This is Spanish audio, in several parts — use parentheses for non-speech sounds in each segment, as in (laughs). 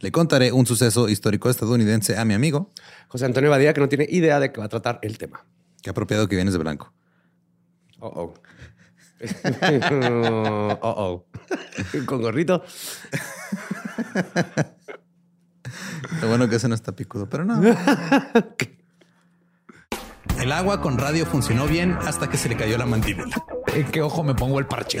le contaré un suceso histórico estadounidense a mi amigo José Antonio Badía, que no tiene idea de qué va a tratar el tema. Qué apropiado que vienes de blanco. Oh, oh. oh, oh. Con gorrito. Lo bueno que ese no está picudo, pero no. El agua con radio funcionó bien hasta que se le cayó la mandíbula. ¿En qué ojo me pongo el parche?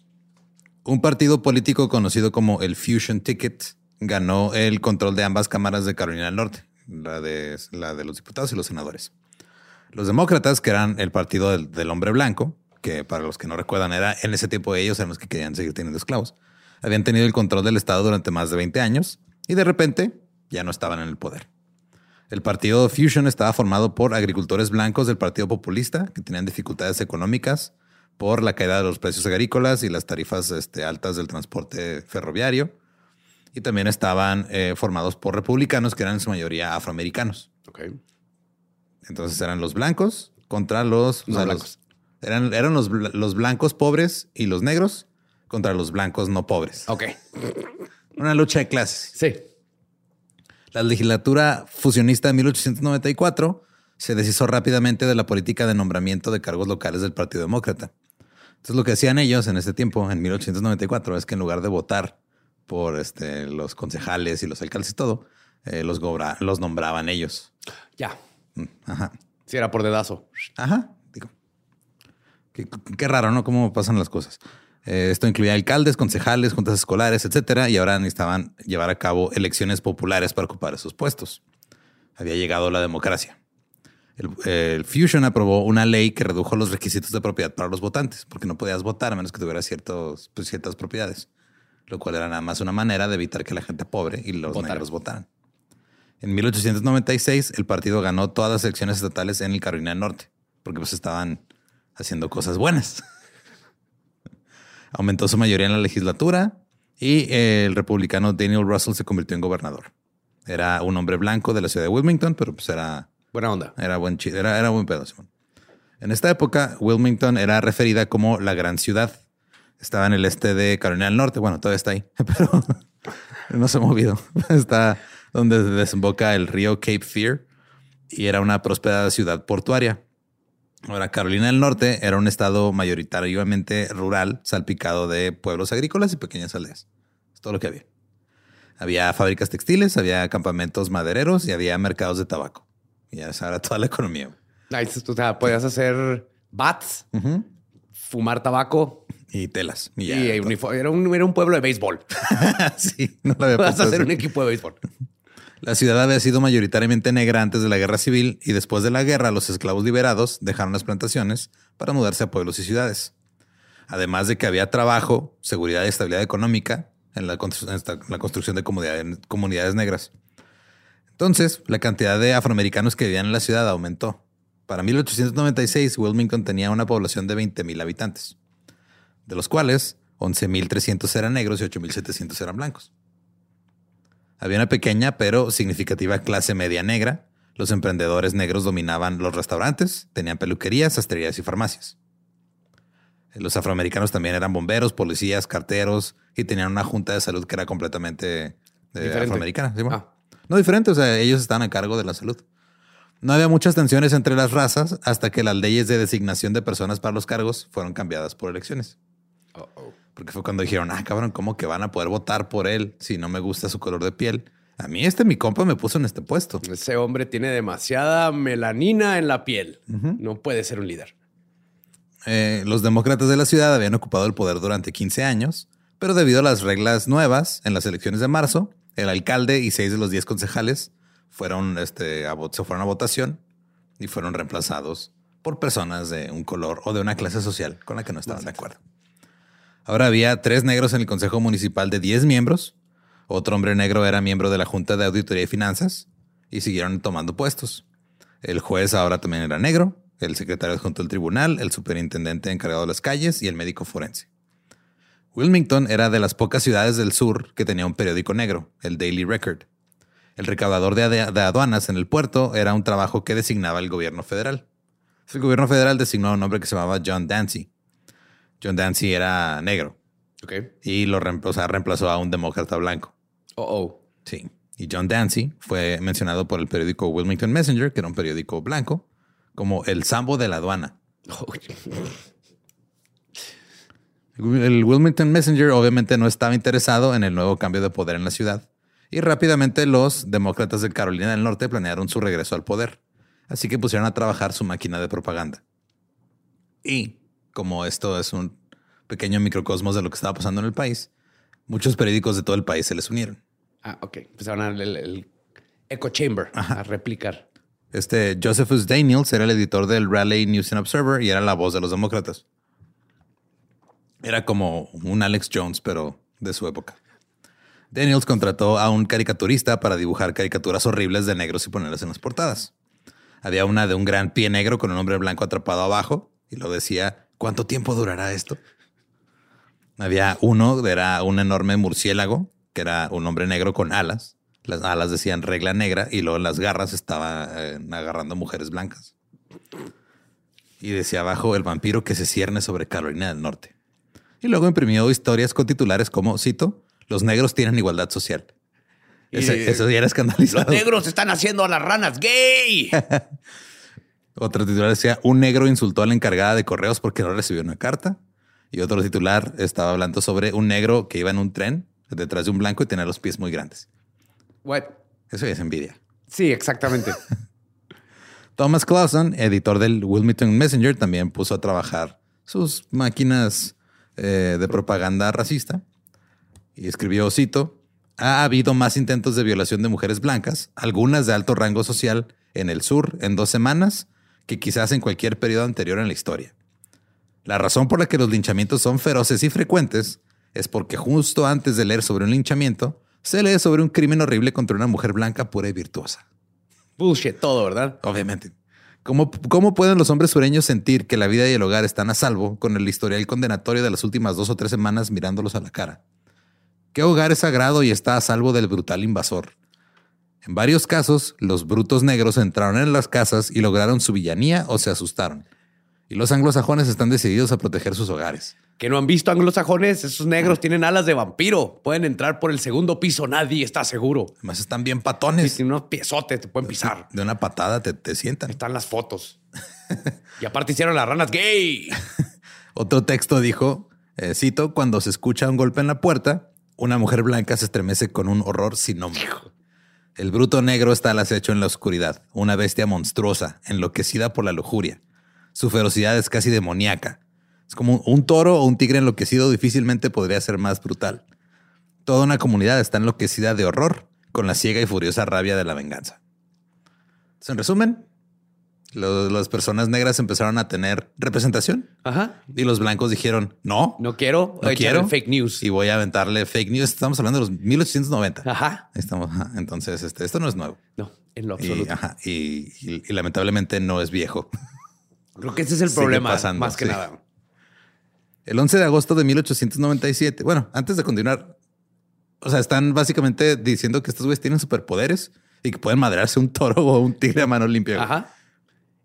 Un partido político conocido como el Fusion Ticket ganó el control de ambas cámaras de Carolina del Norte, la de, los diputados y los senadores. Los demócratas, que eran el partido del, del hombre blanco, que para los que no recuerdan era en ese tiempo ellos eran los que querían seguir teniendo esclavos, habían tenido el control del Estado durante más de 20 años y de repente ya no estaban en el poder. El partido Fusion estaba formado por agricultores blancos del Partido Populista que tenían dificultades económicas por la caída de los precios agrícolas y las tarifas este, altas del transporte ferroviario. Y también estaban eh, formados por republicanos que eran en su mayoría afroamericanos. Ok. Entonces eran los blancos contra los... No o sea, blancos. los- eran eran los, los blancos pobres y los negros contra los blancos no pobres. Ok. Una lucha de clases. Sí. La legislatura fusionista de 1894 se deshizo rápidamente de la política de nombramiento de cargos locales del Partido Demócrata. Entonces lo que hacían ellos en ese tiempo, en 1894, es que en lugar de votar por este, los concejales y los alcaldes y todo, eh, los, gobra- los nombraban ellos. Ya. Mm, Ajá. Si era por dedazo. Ajá. Digo, qué, qué raro, ¿no? Cómo pasan las cosas. Eh, esto incluía alcaldes, concejales, juntas escolares, etcétera, y ahora necesitaban llevar a cabo elecciones populares para ocupar esos puestos. Había llegado la democracia. El, el Fusion aprobó una ley que redujo los requisitos de propiedad para los votantes, porque no podías votar a menos que tuvieras ciertos, pues, ciertas propiedades, lo cual era nada más una manera de evitar que la gente pobre y los negros votaran. En 1896, el partido ganó todas las elecciones estatales en el Carolina del Norte, porque pues estaban haciendo cosas buenas. (laughs) Aumentó su mayoría en la legislatura y el republicano Daniel Russell se convirtió en gobernador. Era un hombre blanco de la ciudad de Wilmington, pero pues era, Buena onda. era buen chi- era, era buen pedo, Simón. En esta época, Wilmington era referida como la gran ciudad. Estaba en el este de Carolina del Norte. Bueno, todavía está ahí, (laughs) pero no se ha movido. (laughs) Está donde desemboca el río Cape Fear y era una próspera ciudad portuaria. Ahora, Carolina del Norte era un estado mayoritariamente rural, salpicado de pueblos agrícolas y pequeñas aldeas. Es todo lo que había. Había fábricas textiles, había campamentos madereros y había mercados de tabaco. Y ya era toda la economía. Ahí, o sea, podías hacer bats, fumar tabaco Y telas. Y ya. y. Era un, era un pueblo de béisbol. (laughs) sí, no lo había Vas a hacer así. un equipo de béisbol. La ciudad había sido mayoritariamente negra antes de la guerra civil y después de la guerra los esclavos liberados dejaron las plantaciones para mudarse a pueblos y ciudades. Además de que había trabajo, seguridad y estabilidad económica en la, constru- en la construcción de comunidades, comunidades negras. Entonces, la cantidad de afroamericanos que vivían en la ciudad aumentó. Para 1896, Wilmington tenía una población de 20.000 habitantes, de los cuales 11.300 eran negros y 8.700 eran blancos. Había una pequeña pero significativa clase media negra. Los emprendedores negros dominaban los restaurantes, tenían peluquerías, sastrerías y farmacias. Los afroamericanos también eran bomberos, policías, carteros y tenían una junta de salud que era completamente eh, afroamericana. Ah. No diferente, o sea, ellos estaban a cargo de la salud. No había muchas tensiones entre las razas hasta que las leyes de designación de personas para los cargos fueron cambiadas por elecciones. Porque fue cuando dijeron, ah, cabrón, ¿cómo que van a poder votar por él si no me gusta su color de piel? A mí este mi compa me puso en este puesto. Ese hombre tiene demasiada melanina en la piel. No puede ser un líder. Eh, los demócratas de la ciudad habían ocupado el poder durante 15 años, pero debido a las reglas nuevas en las elecciones de marzo, el alcalde y seis de los 10 concejales fueron, este, se fueron a votación y fueron reemplazados por personas de un color o de una clase social con la que no estaban de acuerdo. Ahora había tres negros en el Consejo Municipal de 10 miembros. Otro hombre negro era miembro de la Junta de Auditoría y Finanzas y siguieron tomando puestos. El juez ahora también era negro, el secretario adjunto del tribunal, el superintendente encargado de las calles y el médico forense. Wilmington era de las pocas ciudades del sur que tenía un periódico negro, el Daily Record. El recaudador de, aduanas en el puerto era un trabajo que designaba el gobierno federal. El gobierno federal designó a un hombre que se llamaba John Dancy. John Dancy era negro Ok. y lo reemplazó, reemplazó a un demócrata blanco. Oh, oh. Sí. Y John Dancy fue mencionado por el periódico Wilmington Messenger, que era un periódico blanco, como el sambo de la aduana. El Wilmington Messenger obviamente no estaba interesado en el nuevo cambio de poder en la ciudad y rápidamente los demócratas de Carolina del Norte planearon su regreso al poder. Así que pusieron a trabajar su máquina de propaganda. Y como esto es un pequeño microcosmos de lo que estaba pasando en el país, muchos periódicos de todo el país se les unieron. Ah, ok. Empezaron el, el echo chamber a replicar. Este Josephus Daniels era el editor del Raleigh News and Observer y era la voz de los demócratas. Era como un Alex Jones, pero de su época. Daniels contrató a un caricaturista para dibujar caricaturas horribles de negros y ponerlas en las portadas. Había una de un gran pie negro con un hombre blanco atrapado abajo y lo decía, ¿cuánto tiempo durará esto? Había uno, era un enorme murciélago, que era un hombre negro con alas. Las alas decían regla negra y luego las garras estaba eh, agarrando mujeres blancas. Y decía abajo el vampiro que se cierne sobre Carolina del Norte. Y luego imprimió historias con titulares como, cito, los negros tienen igualdad social. Ese- eso ya era escandalizado. Los negros están haciendo a las ranas gay. (laughs) Otro titular decía, un negro insultó a la encargada de correos porque no recibió una carta. Y otro titular estaba hablando sobre un negro que iba en un tren detrás de un blanco y tenía los pies muy grandes. What? Eso ya es envidia. Sí, exactamente. (laughs) (laughs) Thomas Clausen, editor del Wilmington Messenger, también puso a trabajar sus máquinas eh, de propaganda racista y escribió, cito, ha habido más intentos de violación de mujeres blancas, algunas de alto rango social, en el sur en dos semanas que quizás en cualquier periodo anterior en la historia. La razón por la que los linchamientos son feroces y frecuentes es porque justo antes de leer sobre un linchamiento, se lee sobre un crimen horrible contra una mujer blanca pura y virtuosa. Bullshit, todo, ¿verdad? Obviamente. ¿Cómo, ¿Cómo pueden los hombres sureños sentir que la vida y el hogar están a salvo con el historial condenatorio de las últimas dos o tres semanas mirándolos a la cara? ¿Qué hogar es sagrado y está a salvo del brutal invasor? En varios casos, los brutos negros entraron en las casas y lograron su villanía o se asustaron. Y los anglosajones están decididos a proteger sus hogares. Que no han visto anglosajones, esos negros tienen alas de vampiro. Pueden entrar por el segundo piso, nadie está seguro. Además están bien Y patones. tienen unos piezotes, te pueden pisar. De una patada te, te sientan. Están las fotos. (laughs) y aparte hicieron las ranas gay. (laughs) Otro texto dijo, eh, cito, cuando se escucha un golpe en la puerta, una mujer blanca se estremece con un horror sin nombre. El bruto negro está al acecho en la oscuridad, una bestia monstruosa, enloquecida por la lujuria. Su ferocidad es casi demoníaca. Es como un toro o un tigre enloquecido difícilmente podría ser más brutal. Toda una comunidad está enloquecida de horror con la ciega y furiosa rabia de la venganza. Entonces, en resumen, lo- las personas negras empezaron a tener representación Ajá. y los blancos dijeron, no, No quiero. no quiero. fake news. Y voy a aventarle fake news. Estamos hablando de los 1890. Ajá. Estamos, ajá. Entonces, este, esto no es nuevo. No, en lo Y, absoluto. ajá, y- y- y lamentablemente no es viejo. (laughs) Creo que ese es el problema, pasando, más que sí. nada. El 11 de agosto de 1897, bueno, antes de continuar, o sea, están básicamente diciendo que estos güeyes tienen superpoderes y que pueden madrearse un toro o un tigre a mano limpia. güey. Ajá.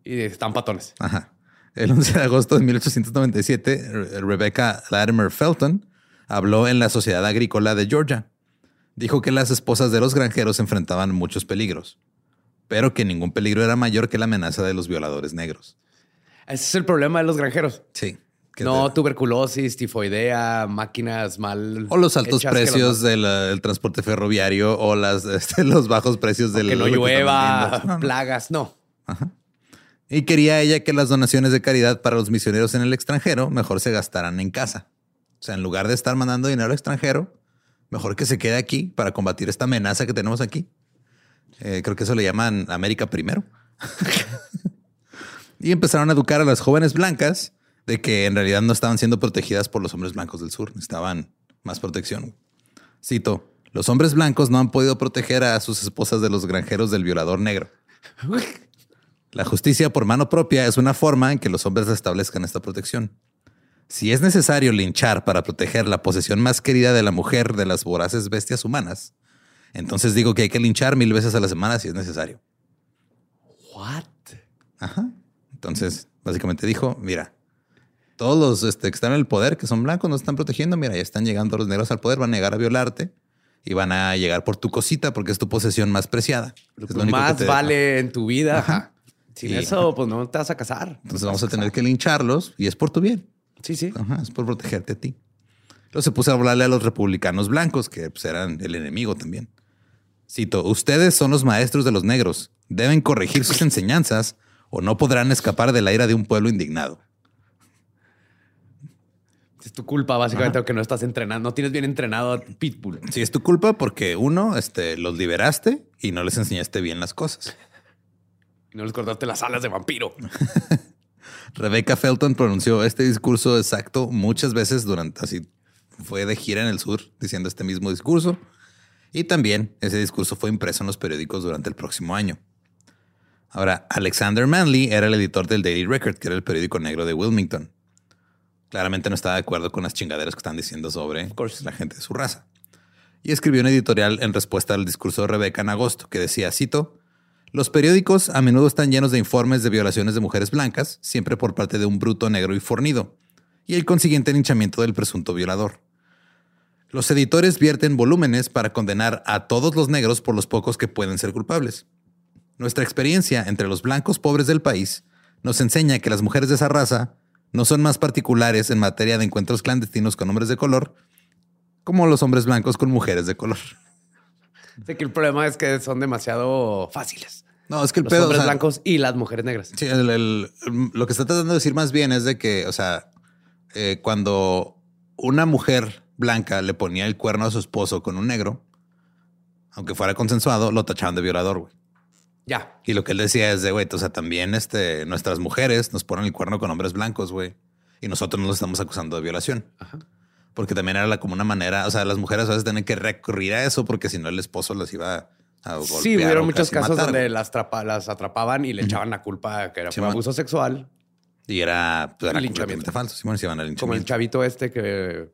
Y están patones. Ajá. El 11 de agosto de 1897, Re- Rebecca Latimer Felton habló en la Sociedad Agrícola de Georgia. Dijo que las esposas de los granjeros enfrentaban muchos peligros, pero que ningún peligro era mayor que la amenaza de los violadores negros. Ese es el problema de los granjeros. Sí. no, te- tuberculosis, tifoidea, máquinas mal. o los altos precios los- del del transporte ferroviario o las, (laughs) este, los bajos precios del que no llueva, no. (laughs) plagas. No. Y quería ella que las donaciones de caridad para los misioneros en el extranjero mejor se gastaran en casa. O sea, en lugar de estar mandando dinero al extranjero, mejor que se quede aquí para combatir esta amenaza que tenemos aquí. Eh, creo que eso le llaman América primero. (laughs) y empezaron a educar a las jóvenes blancas de que en realidad no estaban siendo protegidas por los hombres blancos del sur, necesitaban más protección. Cito, los hombres blancos no han podido proteger a sus esposas de los granjeros del violador negro. La justicia por mano propia es una forma en que los hombres establezcan esta protección. Si es necesario linchar para proteger la posesión más querida de la mujer de las voraces bestias humanas, entonces digo que hay que linchar mil veces a la semana si es necesario. What? Ajá. Entonces, básicamente dijo, mira, todos los este, que están en el poder, que son blancos, no están protegiendo, mira, ya están llegando los negros al poder, van a llegar a violarte y van a llegar por tu cosita porque es tu posesión más preciada. Lo que más vale en tu vida. Ajá. Sin Y- eso, pues no te vas a casar. Entonces vamos a tener que lincharlos y es por tu bien. Sí, sí. Ajá, es por protegerte a ti. Luego se puso a hablarle a los republicanos blancos, que pues, eran el enemigo también. Cito, ustedes son los maestros de los negros. Deben corregir sus enseñanzas o no podrán escapar de la ira de un pueblo indignado. Es tu culpa, básicamente, que no estás entrenando. No tienes bien entrenado a Pitbull. Sí, es tu culpa porque uno, este, los liberaste y no les enseñaste bien las cosas. Y no les cortaste las alas de vampiro. (laughs) Rebecca Felton pronunció este discurso exacto muchas veces durante así fue de gira en el sur diciendo este mismo discurso y también ese discurso fue impreso en los periódicos durante el próximo año. Ahora, Alexander Manley era el editor del Daily Record, que era el periódico negro de Wilmington. Claramente no estaba de acuerdo con las chingaderas que están diciendo sobre la gente de su raza. Y escribió un editorial en respuesta al discurso de Rebecca en agosto que decía, cito, los periódicos a menudo están llenos de informes de violaciones de mujeres blancas, siempre por parte de un bruto negro y fornido, y el consiguiente linchamiento del presunto violador. Los editores vierten volúmenes para condenar a todos los negros por los pocos que pueden ser culpables. Nuestra experiencia entre los blancos pobres del país nos enseña que las mujeres de esa raza no son más particulares en materia de encuentros clandestinos con hombres de color, como los hombres blancos con mujeres de color. Sé que el problema es que son demasiado fáciles. No, es que el Los pedo, o hombres sea, blancos y las mujeres negras. Sí, el- el- lo que está tratando de decir más bien es de que, o sea, eh, cuando una mujer blanca le ponía el cuerno a su esposo con un negro, aunque fuera consensuado, lo tachaban de violador, güey. Ya. Y lo que él decía es de, güey, o sea, también este, nuestras mujeres nos ponen el cuerno con hombres blancos, güey. Y nosotros no los estamos acusando de violación. Porque también era la- como una manera, o sea, las mujeres a veces tienen que recurrir a eso porque si no el esposo las iba a golpear. Sí, hubieron o muchos casos matar, donde las, trapa- las atrapaban y le echaban la culpa que era Sí, por man. abuso sexual. Y era, pues, era completamente falso. Simón se iban al Como el chavito este que,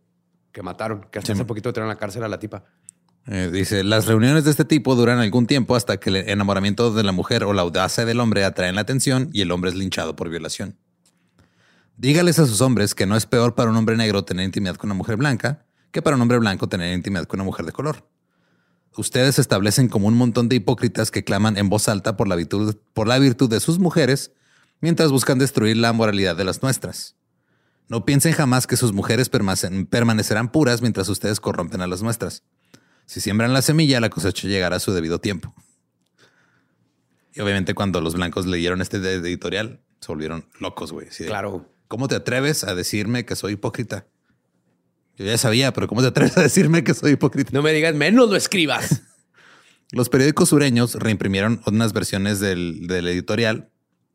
que mataron, que hasta Sí, hace man. poquito tiraron a la cárcel a la tipa. Eh, dice, las reuniones de este tipo duran algún tiempo hasta que el enamoramiento de la mujer o la audacia del hombre atraen la atención y el hombre es linchado por violación. Dígales a sus hombres que no es peor para un hombre negro tener intimidad con una mujer blanca que para un hombre blanco tener intimidad con una mujer de color. Ustedes se establecen como un montón de hipócritas que claman en voz alta por la virtud, por la virtud de sus mujeres mientras buscan destruir la moralidad de las nuestras. No piensen jamás que sus mujeres permanecerán puras mientras ustedes corrompen a las nuestras. Si siembran la semilla, la cosecha llegará a su debido tiempo. Y obviamente cuando los blancos leyeron este editorial, se volvieron locos, güey. Claro. ¿Cómo te atreves a decirme que soy hipócrita? Yo ya sabía, pero ¿cómo te atreves a decirme que soy hipócrita? No me digas menos lo escribas. (laughs) Los periódicos sureños reimprimieron unas versiones del, del editorial,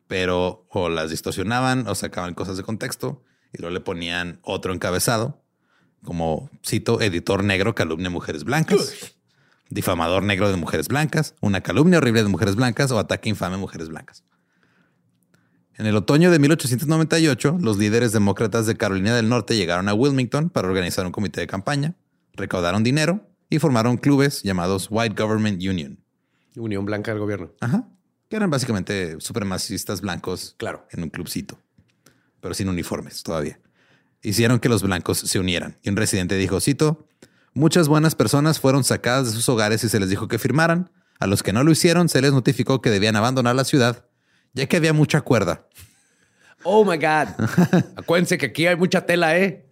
pero o las distorsionaban o sacaban cosas de contexto y luego le ponían otro encabezado, como cito, editor negro calumnia mujeres blancas, difamador negro de mujeres blancas, una calumnia horrible de mujeres blancas o ataque infame a mujeres blancas. En el otoño de 1898, los líderes demócratas de Carolina del Norte llegaron a Wilmington para organizar un comité de campaña, recaudaron dinero y formaron clubes llamados White Government Union. Unión Blanca del Gobierno. Ajá. Que eran básicamente supremacistas blancos. Claro. En un clubcito. Pero sin uniformes todavía. Hicieron que los blancos se unieran. Y un residente dijo, cito, muchas buenas personas fueron sacadas de sus hogares y se les dijo que firmaran. A los que no lo hicieron se les notificó que debían abandonar la ciudad, ya que había mucha cuerda. Oh my God. (laughs) Acuérdense que aquí hay mucha tela, ¿eh?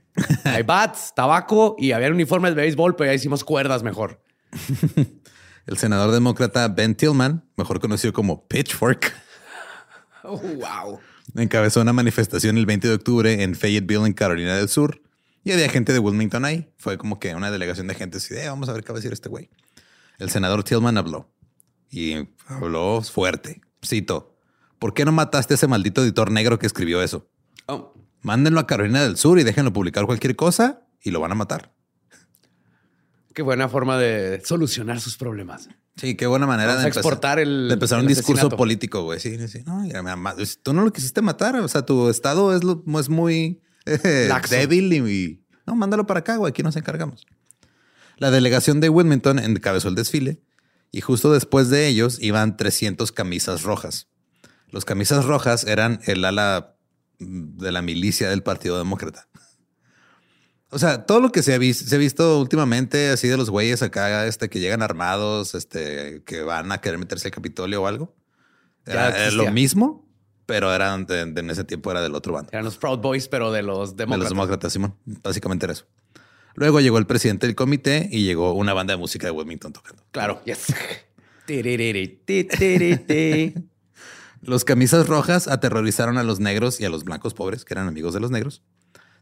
Hay bats, tabaco y había uniformes de béisbol, pero ya hicimos cuerdas mejor. (laughs) El senador demócrata Ben Tillman, mejor conocido como Pitchfork, (laughs) Oh, wow. Encabezó una manifestación el 20 de octubre en Fayetteville, en Carolina del Sur. Y había gente de Wilmington ahí. Fue como que una delegación de gente así de, "Eh, vamos a ver qué va a decir este güey. El senador Tillman habló. Y habló fuerte. Cito, ¿por qué no mataste a ese maldito editor negro que escribió eso? Oh, Mándenlo a Carolina del Sur y déjenlo publicar cualquier cosa y lo van a matar. qué buena forma de solucionar sus problemas. Sí, qué buena manera Vamos de empezar, exportar el- de empezar el un discurso asesinato. político, güey. Sí, sí. No, tú no lo quisiste matar. O sea, tu estado es, lo- es muy eh, débil y, y- no, mándalo para acá, güey. Aquí nos encargamos. La delegación de Wilmington encabezó el desfile y justo después de ellos iban 300 camisas rojas. Los camisas rojas eran el ala mm, de la milicia del Partido Demócrata. O sea, todo lo que se ha, vis- se ha visto últimamente, así de los güeyes acá, este, que llegan armados, este, que van a querer meterse al Capitolio o algo. Era, lo mismo, pero eran de- de- en ese tiempo era del otro bando. Eran los Proud Boys, pero de los De demócratas. los demócratas, Simón. Básicamente era eso. Luego llegó el presidente del comité y llegó una banda de música de Wilmington tocando. Claro, yes. (laughs) (laughs) Los camisas rojas aterrorizaron a los negros y a los blancos pobres, que eran amigos de los negros.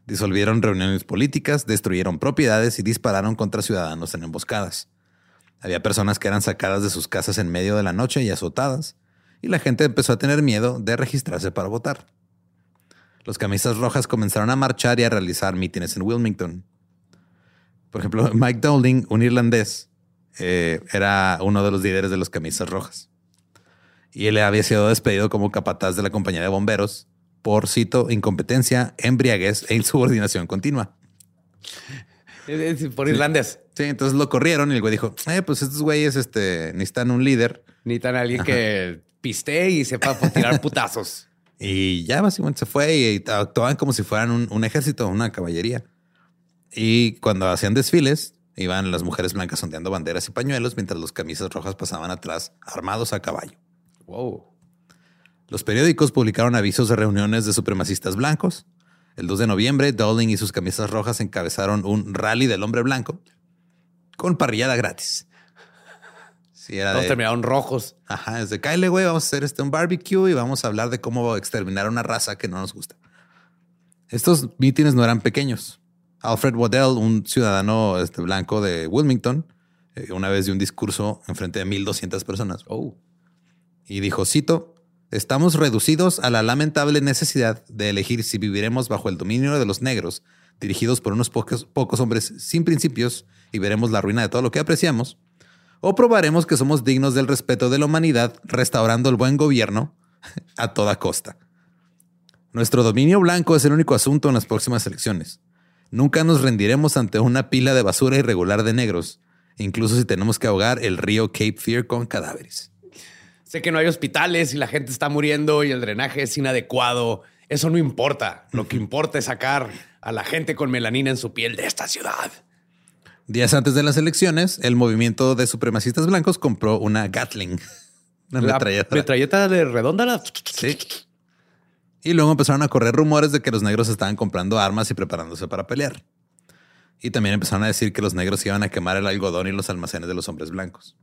Disolvieron reuniones políticas, destruyeron propiedades y dispararon contra ciudadanos en emboscadas. Había personas que eran sacadas de sus casas en medio de la noche y azotadas, y la gente empezó a tener miedo de registrarse para votar. Los camisas rojas comenzaron a marchar y a realizar mítines en Wilmington. Por ejemplo, (laughs) Mike Dowling, un irlandés, eh, era uno de los líderes de los camisas rojas y él había sido despedido como capataz de la compañía de bomberos por, cito, incompetencia, embriaguez e insubordinación continua. Por irlandés. Sí, entonces lo corrieron y el güey dijo, eh, pues estos güeyes este, necesitan un líder. Necesitan a alguien que piste y sepa tirar putazos. (laughs) Y ya básicamente se fue y actuaban como si fueran un, un ejército, una caballería. Y cuando hacían desfiles, iban las mujeres blancas ondeando banderas y pañuelos mientras los camisas rojas pasaban atrás armados a caballo. Wow. Los periódicos publicaron avisos de reuniones de supremacistas blancos. El 2 de noviembre, Dowling y sus camisas rojas encabezaron un rally del hombre blanco con parrillada gratis. Sí, era Todos de, terminaron rojos. Ajá, es de Kyle, güey, vamos a hacer este un barbecue y vamos a hablar de cómo exterminar una raza que no nos gusta. Estos mítines no eran pequeños. Alfred Waddell, un ciudadano este, blanco de Wilmington, eh, una vez dio un discurso en frente de 1200 personas Oh. y dijo, cito, estamos reducidos a la lamentable necesidad de elegir si viviremos bajo el dominio de los negros, dirigidos por unos pocos, hombres sin principios y veremos la ruina de todo lo que apreciamos, o probaremos que somos dignos del respeto de la humanidad, restaurando el buen gobierno (laughs) a toda costa. Nuestro dominio blanco es el único asunto en las próximas elecciones. Nunca nos rendiremos ante una pila de basura irregular de negros, incluso si tenemos que ahogar el río Cape Fear con cadáveres. Sé que no hay hospitales y la gente está muriendo y el drenaje es inadecuado. Eso no importa. Lo que importa es sacar a la gente con melanina en su piel de esta ciudad. Días antes de las elecciones, el movimiento de supremacistas blancos compró una Gatling. Una La metralladora. metralleta de redonda. la- Sí. Y luego empezaron a correr rumores de que los negros estaban comprando armas y preparándose para pelear. Y también empezaron a decir que los negros iban a quemar el algodón y los almacenes de los hombres blancos.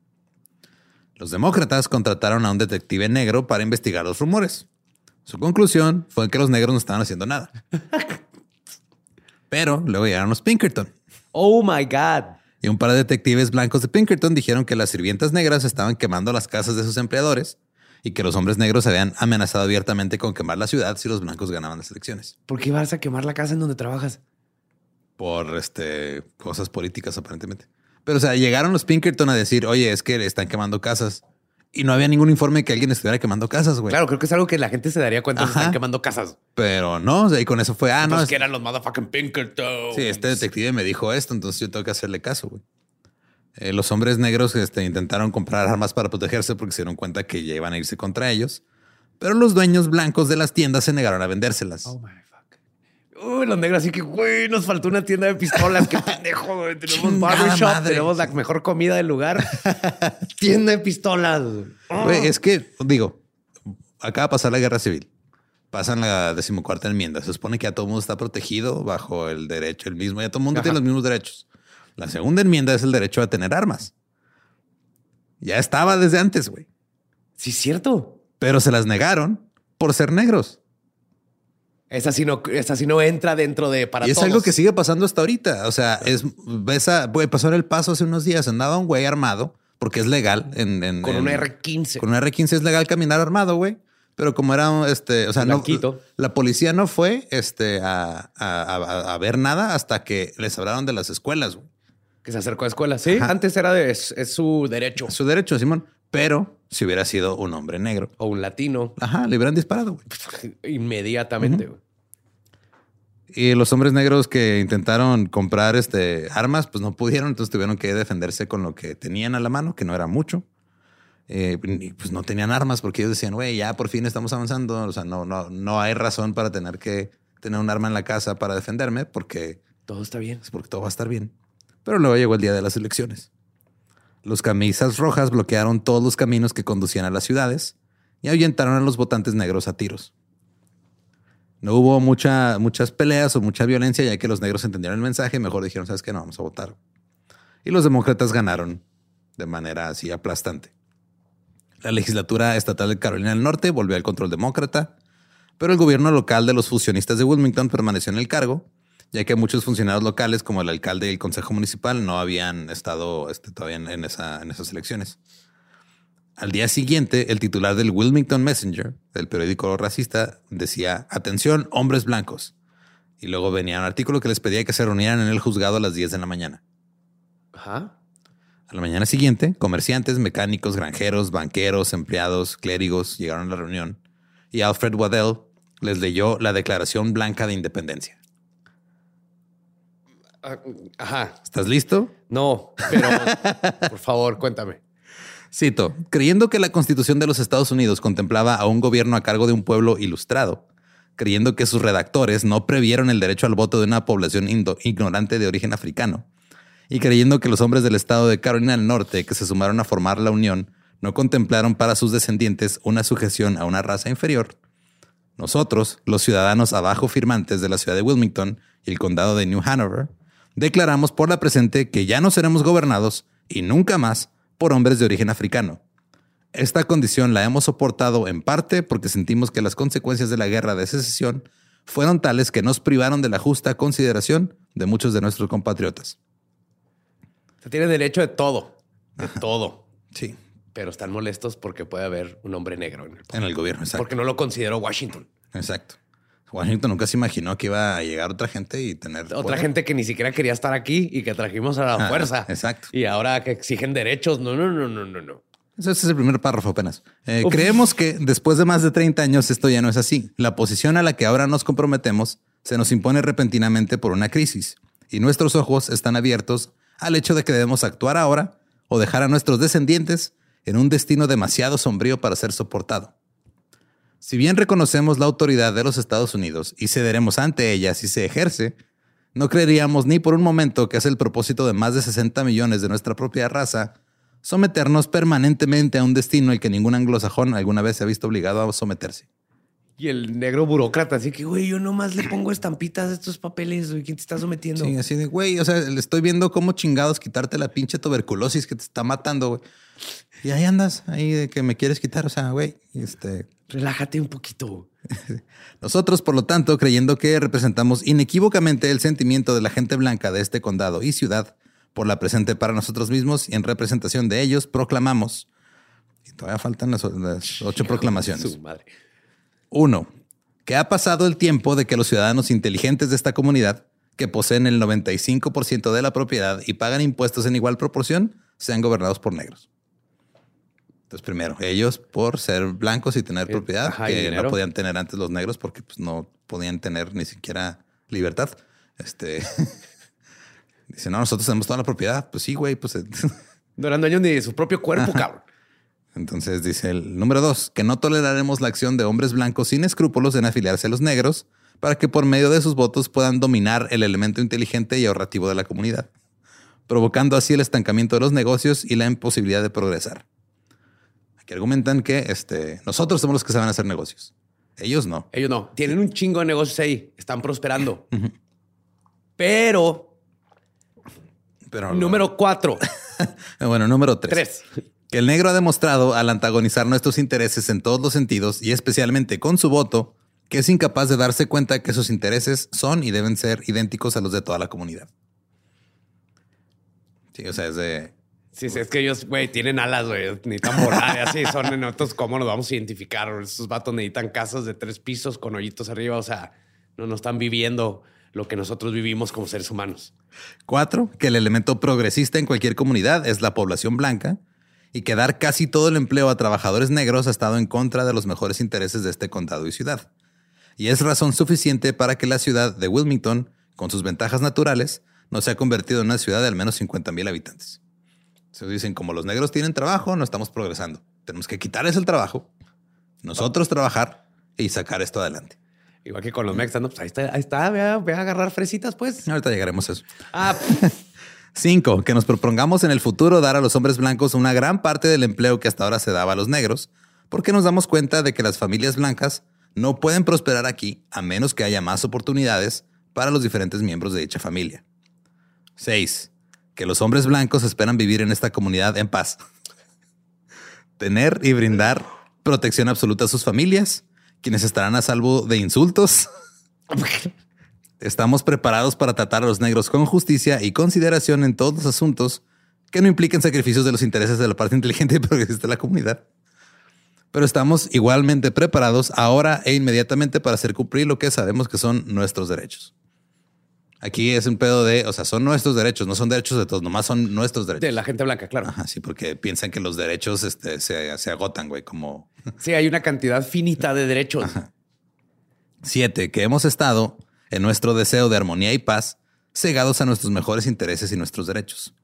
Los demócratas contrataron a un detective negro para investigar los rumores. Su conclusión fue que los negros no estaban haciendo nada. Pero luego llegaron los Pinkerton. Oh my God. Y un par de detectives blancos de Pinkerton dijeron que las sirvientas negras estaban quemando las casas de sus empleadores y que los hombres negros habían amenazado abiertamente con quemar la ciudad si los blancos ganaban las elecciones. ¿Por qué vas a quemar la casa en donde trabajas? Por este, cosas políticas, aparentemente. Pero, o sea, llegaron los Pinkerton a decir, oye, es que le están quemando casas. Y no había ningún informe de que alguien estuviera quemando casas, güey. Claro, creo que es algo que la gente se daría cuenta. Ajá. están quemando casas. Pero no, o sea, y con eso fue, ah, no, es- que eran los motherfucking Pinkerton. Sí, este detective me dijo esto, entonces yo tengo que hacerle caso, güey. Eh, los hombres negros este, intentaron comprar armas para protegerse porque se dieron cuenta que ya iban a irse contra ellos. Pero los dueños blancos de las tiendas se negaron a vendérselas. Oh my. Uy, los negros, así que, güey, nos faltó una tienda de pistolas. Qué (laughs) pendejo, güey. Tenemos barbershop, tenemos la mejor comida del lugar. (laughs) tienda de pistolas. Güey, es que, digo, acaba de pasar la guerra civil. Pasan la decimocuarta enmienda. Se supone que ya todo el mundo está protegido bajo el derecho, el mismo. Ya todo el mundo Ajá. tiene los mismos derechos. La segunda enmienda es el derecho a tener armas. Ya estaba desde antes, güey. Sí, cierto. Pero se las negaron por ser negros. Esa sí no, esa sí no entra dentro de para y es todos. algo que sigue pasando hasta ahorita. O sea, es ves a, güey, pasó en el paso hace unos días. Andaba un güey armado porque es legal en, en- Con en- un R15. Con un R15 es legal caminar armado, güey. Pero como era este, o sea, no, la policía no fue este, a, a- a- ver nada hasta que les hablaron de las escuelas. güey. Que se acercó a escuela. Sí, Ajá. antes era de, es, es su derecho. Es su derecho, Simón. Pero si hubiera sido un hombre negro, O un latino. ajá, le hubieran disparado. güey. (laughs) Inmediatamente. güey. Y los hombres negros que intentaron comprar este, armas, pues no pudieron, entonces tuvieron que defenderse con lo que tenían a la mano, que no era mucho. Eh, y, pues no tenían armas porque ellos decían, güey, ya por fin estamos avanzando. O sea, no, no, no hay razón para tener que tener un arma en la casa para defenderme porque, Todo está bien. es porque todo va a estar bien. Pero luego llegó el día de las elecciones. Los camisas rojas bloquearon todos los caminos que conducían a las ciudades y ahuyentaron a los votantes negros a tiros. No hubo mucha, muchas peleas o mucha violencia, ya que los negros entendieron el mensaje y mejor dijeron, ¿sabes qué? No, vamos a votar. Y los demócratas ganaron de manera así aplastante. La legislatura estatal de Carolina del Norte volvió al control demócrata, pero el gobierno local de los fusionistas de Wilmington permaneció en el cargo, ya que muchos funcionarios locales, como el alcalde y el consejo municipal, no habían estado este, todavía en esa- en esas elecciones. Al día siguiente, el titular del Wilmington Messenger, del periódico racista, decía, atención, hombres blancos. Y luego venía un artículo que les pedía que se reunieran en el juzgado a las 10 de la mañana. Ajá. A la mañana siguiente, comerciantes, mecánicos, granjeros, banqueros, empleados, clérigos llegaron a la reunión y Alfred Waddell les leyó la Declaración Blanca de Independencia. Ah, Ajá. ¿Estás listo? No, pero por favor, cuéntame. Cito, creyendo que la Constitución de los Estados Unidos contemplaba a un gobierno a cargo de un pueblo ilustrado, creyendo que sus redactores no previeron el derecho al voto de una población ignorante de origen africano, y creyendo que los hombres del estado de Carolina del Norte que se sumaron a formar la Unión no contemplaron para sus descendientes una sujeción a una raza inferior, Nosotros, los ciudadanos abajo firmantes de la ciudad de Wilmington y el condado de New Hanover, declaramos por la presente que ya no seremos gobernados y nunca más por hombres de origen africano. Esta condición la hemos soportado en parte porque sentimos que las consecuencias de la guerra de secesión fueron tales que nos privaron de la justa consideración de muchos de nuestros compatriotas. Se tiene derecho de todo, de todo. Sí, Pero están molestos porque puede haber un hombre negro en el poder. en el gobierno, exacto. Porque no lo consideró Washington. Exacto. Washington nunca se imaginó que iba a llegar otra gente y tener Otra poder. gente que ni siquiera quería estar aquí y que trajimos a la fuerza. exacto. Y ahora que exigen derechos. No, no, no, no, no, no. Ese es el primer párrafo apenas. Eh, creemos que después de más de 30 años esto ya no es así. La posición a la que ahora nos comprometemos se nos impone repentinamente por una crisis y nuestros ojos están abiertos al hecho de que debemos actuar ahora o dejar a nuestros descendientes en un destino demasiado sombrío para ser soportado. Si bien reconocemos la autoridad de los Estados Unidos y cederemos ante ella si se ejerce, no creeríamos ni por un momento que es el propósito de más de 60 millones de nuestra propia raza someternos permanentemente a un destino al que ningún anglosajón alguna vez se ha visto obligado a someterse. Y el negro burócrata, así que, güey, yo nomás le pongo estampitas a estos papeles. güey, ¿Quién te está sometiendo? Sí, así de, güey, o sea, le estoy viendo cómo chingados quitarte la pinche tuberculosis que te está matando, güey. Y ahí andas, ahí de que me quieres quitar, o sea, güey, este... Relájate un poquito. (laughs) Nosotros, por lo tanto, creyendo que representamos inequívocamente el sentimiento de la gente blanca de este condado y ciudad, por la presente para nosotros mismos y en representación de ellos, proclamamos. Y todavía faltan las, las ocho proclamaciones. Su madre. Uno, que ha pasado el tiempo de que los ciudadanos inteligentes de esta comunidad, que poseen el 95% de la propiedad y pagan impuestos en igual proporción, sean gobernados por negros. Entonces, primero, ellos por ser blancos y tener Eh, propiedad, ajá, que no podían tener antes los negros porque pues, no podían tener ni siquiera libertad. Este (laughs) dice, no, nosotros tenemos toda la propiedad. Pues sí, güey, pues (laughs) No eran dueños ni de su propio cuerpo, cabrón. Entonces dice el número dos, que no toleraremos la acción de hombres blancos sin escrúpulos en afiliarse a los negros para que por medio de sus votos puedan dominar el elemento inteligente y ahorrativo de la comunidad, provocando así el estancamiento de los negocios y la imposibilidad de progresar. Aquí argumentan que este, nosotros somos los que saben hacer negocios. Ellos no. Ellos no. Tienen un chingo de negocios ahí. Están prosperando. (laughs) Pero, Pero número cuatro, (laughs) bueno, número tres. tres. que el negro ha demostrado al antagonizar nuestros intereses en todos los sentidos y especialmente con su voto, que es incapaz de darse cuenta que sus intereses son y deben ser idénticos a los de toda la comunidad. Sí, o sea, es de... Sí, sí, es que ellos, güey, tienen alas, güey. Necesitan volar y así (laughs) son en nosotros. ¿Cómo nos vamos a identificar? Estos vatos necesitan casas de tres pisos con hoyitos arriba. O sea, no, no están viviendo lo que nosotros vivimos como seres humanos. Cuatro, que el elemento progresista en cualquier comunidad es la población blanca y que dar casi todo el empleo a trabajadores negros ha estado en contra de los mejores intereses de este condado y ciudad. Y es razón suficiente para que la ciudad de Wilmington, con sus ventajas naturales, no se ha convertido en una ciudad de al menos 50 mil habitantes. Se dicen, como los negros tienen trabajo, no estamos progresando. Tenemos que quitarles el trabajo, nosotros trabajar y sacar esto adelante. Igual que con los mexas, ¿no? Pues ahí está, ahí está. Ve a, ve a agarrar fresitas, pues. Ahorita llegaremos a eso. Ah, (laughs) Cinco, que nos propongamos en el futuro dar a los hombres blancos una gran parte del empleo que hasta ahora se daba a los negros, porque nos damos cuenta de que las familias blancas no pueden prosperar aquí a menos que haya más oportunidades para los diferentes miembros de dicha familia. Seis, que los hombres blancos esperan vivir en esta comunidad en paz. Tener y brindar protección absoluta a sus familias, quienes estarán a salvo de insultos. Estamos preparados para tratar a los negros con justicia y consideración en todos los asuntos que no impliquen sacrificios de los intereses de la parte inteligente y progresista de la comunidad. Pero estamos igualmente preparados ahora e inmediatamente para hacer cumplir lo que sabemos que son nuestros derechos. Aquí es un pedo de, o sea, son nuestros derechos, no son derechos de todos, nomás son nuestros derechos. de la gente blanca, claro. Ajá, sí, porque piensan que los derechos este, se, se agotan, güey, como Sí, hay una cantidad finita de derechos. Siete, que hemos estado, en nuestro deseo de armonía y paz, cegados a nuestros mejores intereses y nuestros derechos.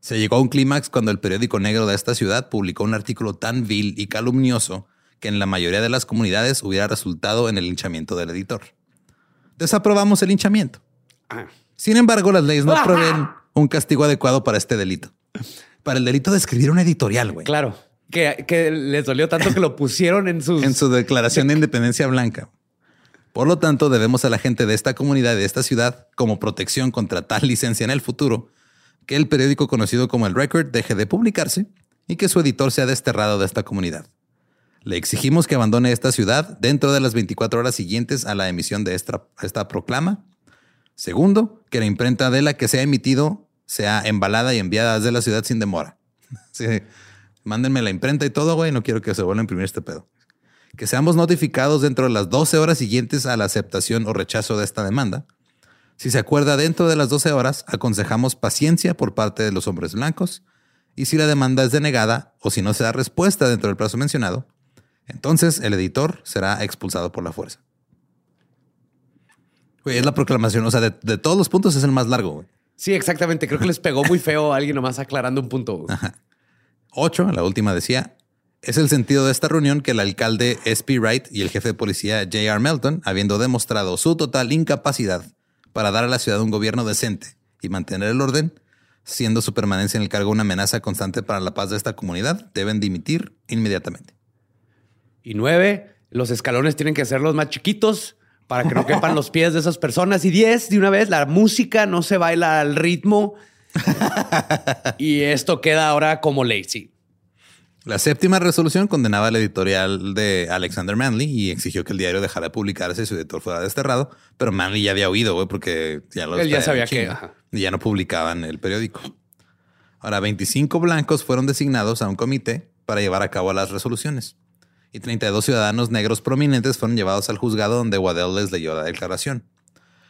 Se llegó a un clímax cuando el periódico negro de esta ciudad publicó un artículo tan vil y calumnioso que en la mayoría de las comunidades hubiera resultado en el linchamiento del editor. Desaprobamos el linchamiento. Sin embargo, las leyes no proveen un castigo adecuado para este delito. Para el delito de escribir una editorial, güey. claro. Que, que les dolió tanto que lo pusieron en sus... En su declaración de independencia blanca. Por lo tanto, debemos a la gente de esta comunidad y de esta ciudad, como protección contra tal licencia en el futuro, que el periódico conocido como el Record deje de publicarse y que su editor sea desterrado de esta comunidad. Le exigimos que abandone esta ciudad dentro de las 24 horas siguientes a la emisión de esta, esta proclama. Segundo, que la imprenta de la que se ha emitido sea embalada y enviada desde la ciudad sin demora. (laughs) Mándenme la imprenta y todo, güey. No quiero que se vuelva a imprimir este pedo. Que seamos notificados dentro de las 12 horas siguientes a la aceptación o rechazo de esta demanda. Si se acuerda dentro de las 12 horas, aconsejamos paciencia por parte de los hombres blancos. Y si la demanda es denegada o si no se da respuesta dentro del plazo mencionado, entonces el editor será expulsado por la fuerza. Güey, es la proclamación. O sea, de, de todos los puntos es el más largo, güey. Sí, exactamente. Creo que les pegó muy feo a alguien nomás aclarando un punto. 8, la última decía, es el sentido de esta reunión que el alcalde S.P. Wright y el jefe de policía J.R. Melton, habiendo demostrado su total incapacidad para dar a la ciudad un gobierno decente y mantener el orden, siendo su permanencia en el cargo una amenaza constante para la paz de esta comunidad, deben dimitir inmediatamente. Y nueve, los escalones tienen que ser los más chiquitos para que no quepan los pies de esas personas. Y diez, de una vez, la música no se baila al ritmo. (laughs) y esto queda ahora como lazy. La séptima resolución condenaba al editorial de Alexander Manley y exigió que el diario dejara de publicarse y su editor fuera desterrado. Pero Manley ya había oído, güey, porque ya lo Él ya sabía que, ajá. Y ya no publicaban el periódico. Ahora, 25 blancos fueron designados a un comité para llevar a cabo las resoluciones. Y 32 ciudadanos negros prominentes fueron llevados al juzgado donde Waddell les leyó la declaración.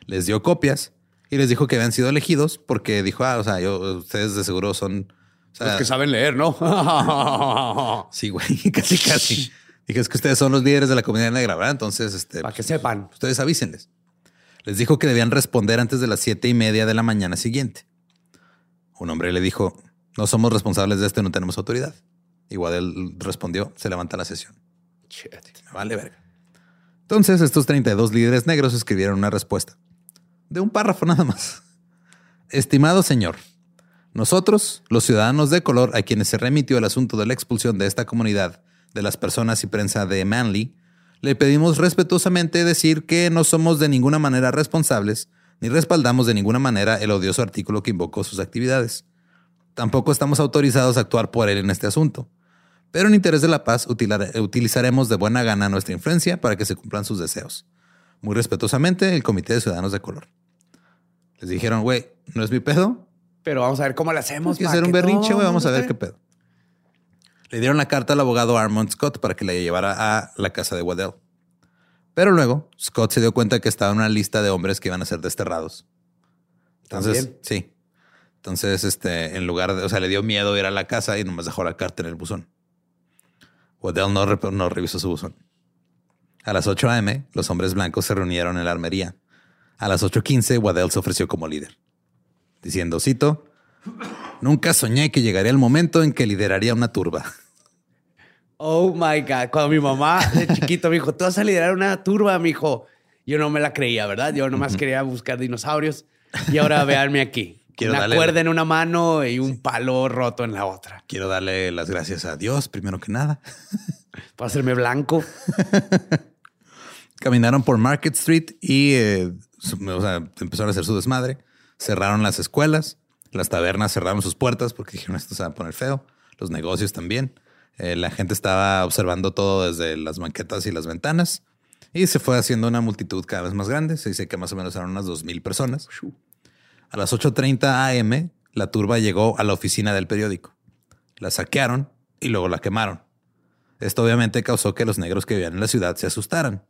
Les dio copias y les dijo que habían sido elegidos porque dijo, ah, o sea, yo, ustedes de seguro son... o sea, Los que saben leer, ¿no? (laughs) Sí, güey, (laughs) casi, casi. Dije, es que ustedes son los líderes de la comunidad negra, ¿verdad? Entonces, este, Para que sepan. ustedes avísenles. Les dijo que debían responder antes de las siete y media de la mañana siguiente. Un hombre le dijo, no somos responsables de esto y no tenemos autoridad. Y Waddell respondió, se levanta la sesión. Me vale verga. Entonces, estos 32 líderes negros escribieron una respuesta. De un párrafo nada más. Estimado señor, nosotros, los ciudadanos de color a quienes se remitió el asunto de la expulsión de esta comunidad de las personas y prensa de Manly, le pedimos respetuosamente decir que no somos de ninguna manera responsables ni respaldamos de ninguna manera el odioso artículo que invocó sus actividades. Tampoco estamos autorizados a actuar por él en este asunto. Pero en interés de la paz utilizaremos de buena gana nuestra influencia para que se cumplan sus deseos. Muy respetuosamente, el Comité de Ciudadanos de Color. Les dijeron, güey, no es mi pedo, Pero vamos a ver cómo le hacemos. hay que hacer un berrinche, güey. Vamos a ver qué pedo. Le dieron la carta al abogado Armand Scott para que la llevara a la casa de Waddell. Pero luego Scott se dio cuenta que estaba en una lista de hombres que iban a ser desterrados. Entonces, ¿También? sí. Entonces, este, en lugar de, o sea, le dio miedo ir a la casa y nomás dejó la carta en el buzón. Waddell no, no revisó su buzón. A las 8 a.m., los hombres blancos se reunieron en la armería. A las 8.15, Waddell se ofreció como líder, diciendo, cito, Nunca soñé que llegaría el momento en que lideraría una turba. Oh my God. Cuando mi mamá de chiquito me dijo, tú vas a liderar una turba, mi hijo. Yo no me la creía, ¿verdad? Yo nomás quería buscar dinosaurios. Y ahora véanme aquí. Quiero una darle- cuerda en una mano y un palo roto en la otra. Quiero darle las gracias a Dios, primero que nada. (laughs) Para hacerme blanco. (laughs) Caminaron por Market Street y eh, su- o sea, empezaron a hacer su desmadre. Cerraron las escuelas, las tabernas cerraron sus puertas porque dijeron esto se va a poner feo. Los negocios también. Eh, la gente estaba observando todo desde las banquetas y las ventanas y se fue haciendo una multitud cada vez más grande. Se dice que más o menos eran unas 2.000 personas. A las 8.30 am, la turba llegó a la oficina del periódico. La saquearon y luego la quemaron. Esto obviamente causó que los negros que vivían en la ciudad se asustaran.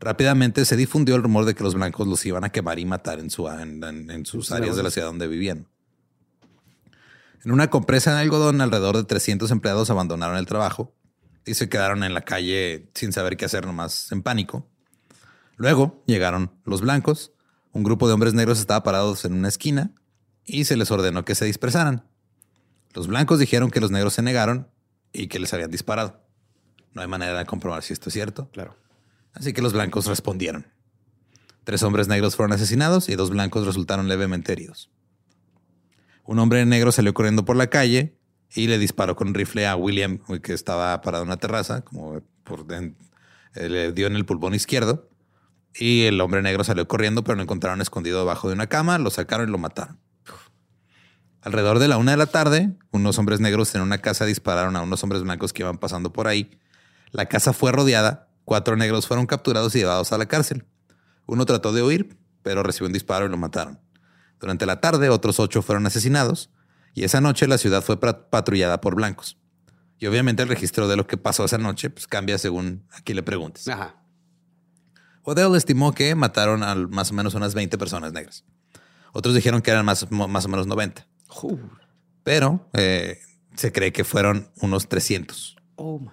Rápidamente se difundió el rumor de que los blancos los iban a quemar y matar en, su, en, en- en sus áreas de la ciudad donde vivían. En una compresa de algodón, alrededor de 300 empleados abandonaron el trabajo y se quedaron en la calle sin saber qué hacer, nomás en pánico. Luego llegaron los blancos. Un grupo de hombres negros estaba parados en una esquina y se les ordenó que se dispersaran. Los blancos dijeron que los negros se negaron y que les habían disparado. No hay manera de comprobar si esto es cierto. Claro. Así que los blancos respondieron. Tres hombres negros fueron asesinados y dos blancos resultaron levemente heridos. Un hombre negro salió corriendo por la calle y le disparó con un rifle a William, que estaba parado en una terraza, como por le dio en el pulmón izquierdo. Y el hombre negro salió corriendo, pero lo encontraron escondido debajo de una cama, lo sacaron y lo mataron. Alrededor de la una de la tarde, unos hombres negros en una casa dispararon a unos hombres blancos que iban pasando por ahí. La casa fue rodeada, cuatro negros fueron capturados y llevados a la cárcel. Uno trató de huir, pero recibió un disparo y lo mataron. Durante la tarde, otros ocho fueron asesinados y esa noche la ciudad fue patrullada por blancos. Y obviamente el registro de lo que pasó esa noche pues, cambia según a quién le preguntes. Ajá. Odell estimó que mataron a más o menos unas 20 personas negras. Otros dijeron que eran más, más o menos 90. Uh, Pero eh, se cree que fueron unos 300. oh my.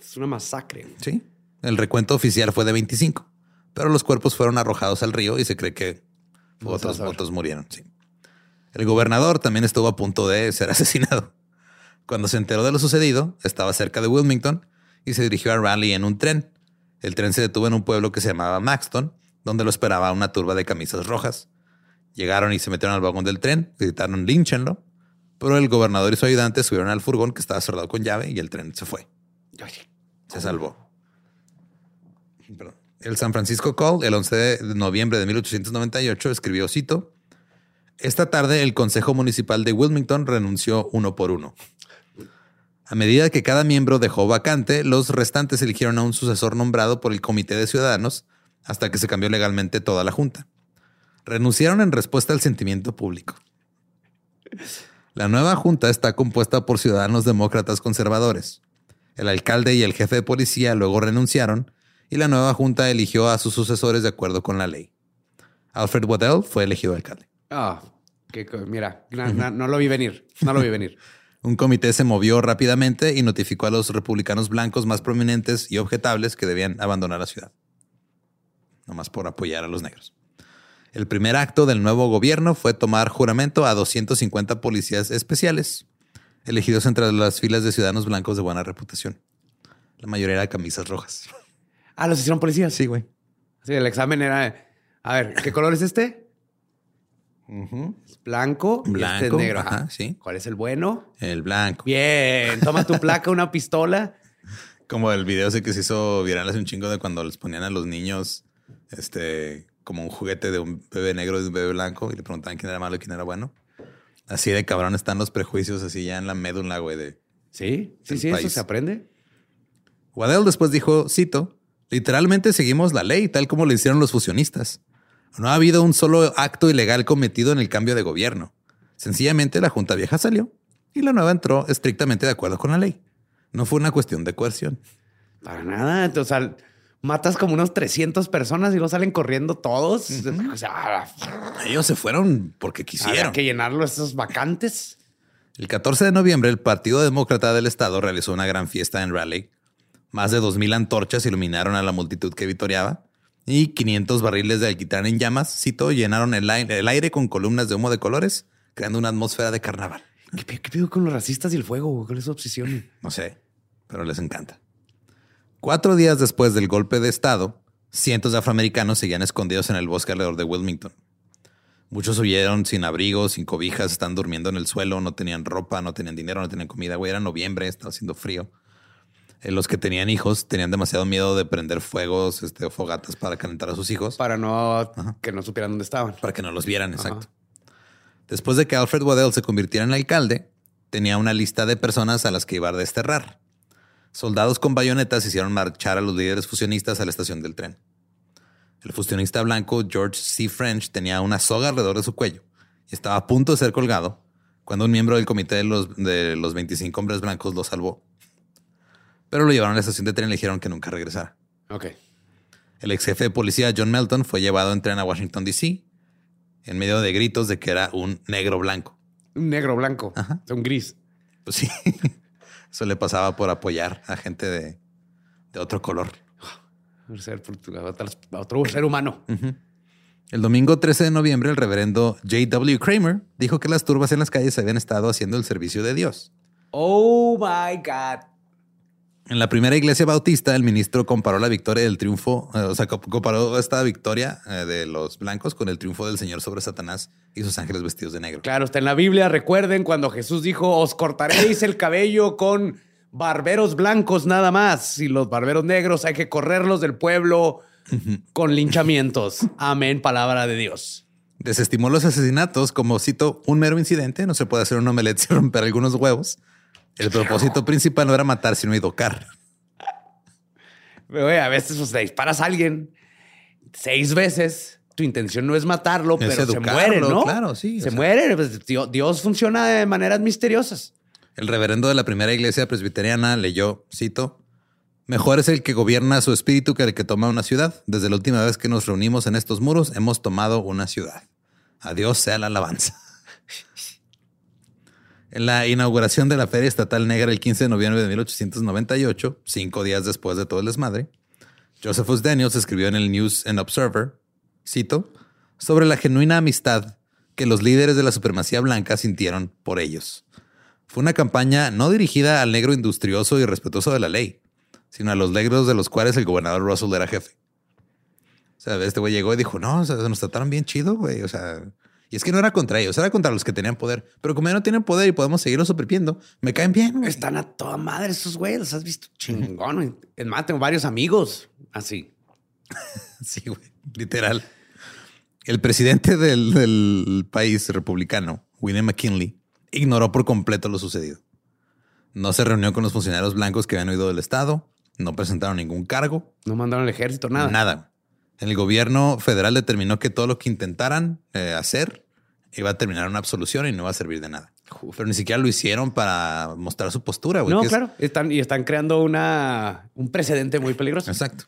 Es una masacre. ¿sí? El recuento oficial fue de 25, pero los cuerpos fueron arrojados al río y se cree que Vamos otros, otros murieron. Sí. El gobernador también estuvo a punto de ser (laughs) asesinado. Cuando se enteró de lo sucedido, estaba cerca de Wilmington y se dirigió a Raleigh en un tren. El tren se detuvo en un pueblo que se llamaba Maxton, donde lo esperaba una turba de camisas rojas. Llegaron y se metieron al vagón del tren, gritaron línchenlo, pero el gobernador y su ayudante subieron al furgón que estaba cerrado con llave y el tren se fue. Se salvó. Perdón. El San Francisco Call, el 11 de noviembre de 1898, escribió, cito, Esta tarde el Consejo Municipal de Wilmington renunció uno por uno. A medida que cada miembro dejó vacante, los restantes eligieron a un sucesor nombrado por el Comité de Ciudadanos hasta que se cambió legalmente toda la Junta. Renunciaron en respuesta al sentimiento público. La nueva Junta está compuesta por ciudadanos demócratas conservadores. El alcalde y el jefe de policía luego renunciaron y la nueva junta eligió a sus sucesores de acuerdo con la ley. Alfred Waddell fue elegido alcalde. Ah, co- mira, no lo vi venir. No lo vi venir. (laughs) Un comité se movió rápidamente y notificó a los republicanos blancos más prominentes y objetables que debían abandonar la ciudad. Nomás por apoyar a los negros. El primer acto del nuevo gobierno fue tomar juramento a 250 policías especiales, elegidos entre las filas de ciudadanos blancos de buena reputación. La mayoría era camisas rojas. (laughs) Ah, los hicieron policías. Sí, güey. Sí, el examen era. A ver, ¿qué color es este? Es blanco. y este Blanco, es negro. ajá, Ajá. sí. ¿Cuál es el bueno? El blanco. Bien. Toma tu placa, una pistola. (laughs) Como el video ese que se hizo viral hace un chingo de cuando les ponían a los niños este como un juguete de un bebé negro y de un bebé blanco y le preguntaban quién era malo y quién era bueno. Así de cabrón están los prejuicios así ya en la médula, güey, de Sí, sí, sí, eso se aprende. Waddell después dijo, cito, literalmente seguimos la ley tal como lo hicieron los fusionistas. No ha habido un solo acto ilegal cometido en el cambio de gobierno. Sencillamente la Junta Vieja salió y la nueva entró estrictamente de acuerdo con la ley. No fue una cuestión de coerción. Para nada. O sea, matas como unos 300 personas y no salen corriendo todos. O sea, Ellos se fueron porque quisieron. había que llenarlo esos vacantes. El 14 de noviembre, el Partido Demócrata del Estado realizó una gran fiesta en Raleigh. Más de 2.000 antorchas iluminaron a la multitud que vitoreaba y 500 barriles de alquitrán en llamas, cito, llenaron el aire, el aire con columnas de humo de colores, creando una atmósfera de carnaval. ¿Qué, qué pedo con los racistas y el fuego? ¿Cuál es su obsesión? No sé, pero les encanta. Cuatro días después del golpe de Estado, cientos de afroamericanos seguían escondidos en el bosque alrededor de Wilmington. Muchos huyeron sin abrigo, sin cobijas, están durmiendo en el suelo, no tenían ropa, no tenían dinero, no tenían comida. Güey, era noviembre, estaba haciendo frío. Eh, los que tenían hijos tenían demasiado miedo de prender fuegos, este, fogatas para calentar a sus hijos, Para no que no supieran dónde estaban. para que no los vieran, exacto. Después de que Alfred Waddell se convirtiera en alcalde, tenía una lista de personas a las que iba a desterrar. Soldados con bayonetas hicieron marchar a los líderes fusionistas a la estación del tren. El fusionista blanco George C. French tenía una soga alrededor de su cuello y estaba a punto de ser colgado cuando un miembro del comité de los, de los 25 hombres blancos lo salvó. Pero lo llevaron a la estación de tren y le dijeron que nunca regresara. Ok. El ex jefe de policía John Melton fue llevado en tren a Washington, D.C. en medio de gritos de que era un negro blanco. Un negro blanco. Ajá. Un gris. Pues sí, (laughs) eso le pasaba por apoyar a gente de, de otro color. Por ser por- a otras- a otro ser humano. El domingo 13 de noviembre, el reverendo J.W. Kramer dijo que las turbas en las calles habían estado haciendo el servicio de Dios. Oh my God. En la primera iglesia bautista, el ministro comparó la victoria del triunfo, eh, o sea, co- comparó esta victoria eh, de los blancos con el triunfo del Señor sobre Satanás y sus ángeles vestidos de negro. Claro, está en la Biblia. Recuerden cuando Jesús dijo: Os cortaréis el cabello con barberos blancos nada más. Y los barberos negros hay que correrlos del pueblo con linchamientos. Amén, palabra de Dios. Desestimó los asesinatos como, cito, un mero incidente. No se puede hacer un omelette sin romper algunos huevos. El propósito principal no era matar, sino educar. Pero, a veces pues, le disparas a alguien seis veces. Tu intención no es matarlo, Es pero se muere, ¿no? claro, sí, o Se sea. muere. Pues, Dios, Dios funciona de maneras misteriosas. El reverendo de la primera iglesia presbiteriana leyó, cito, Mejor es el que gobierna su espíritu que el que toma una ciudad. Desde la última vez que nos reunimos en estos muros, hemos tomado una ciudad. A Dios sea la alabanza. En la inauguración de la Feria Estatal Negra el 15 de noviembre de 1898, cinco días después de todo el desmadre, Josephus Daniels escribió en el News and Observer, cito, sobre la genuina amistad que los líderes de la supremacía blanca sintieron por ellos. Fue una campaña no dirigida al negro industrioso y respetuoso de la ley, sino a los negros de los cuales el gobernador Russell era jefe. O sea, este güey llegó y dijo, no, o sea, nos trataron bien chido, güey. O sea, y es que no era contra ellos, era contra los que tenían poder. Pero como ya no tienen poder y podemos seguirlos oprimiendo, me caen bien. güey. Están a toda madre esos güeyes. Los has visto chingón. güey. Es más, tengo varios amigos así. (laughs) Sí, güey, literal. El presidente del, del país republicano, William McKinley, ignoró por completo lo sucedido. No se reunió con los funcionarios blancos que habían huido del Estado, no presentaron ningún cargo, No mandaron al ejército, nada. nada. El gobierno federal determinó que todo lo que intentaran eh, hacer iba a terminar en una absolución y no iba a servir de nada. Pero ni siquiera lo hicieron para mostrar su postura. No, es- claro. Están, y están creando una, un precedente muy peligroso. Exacto.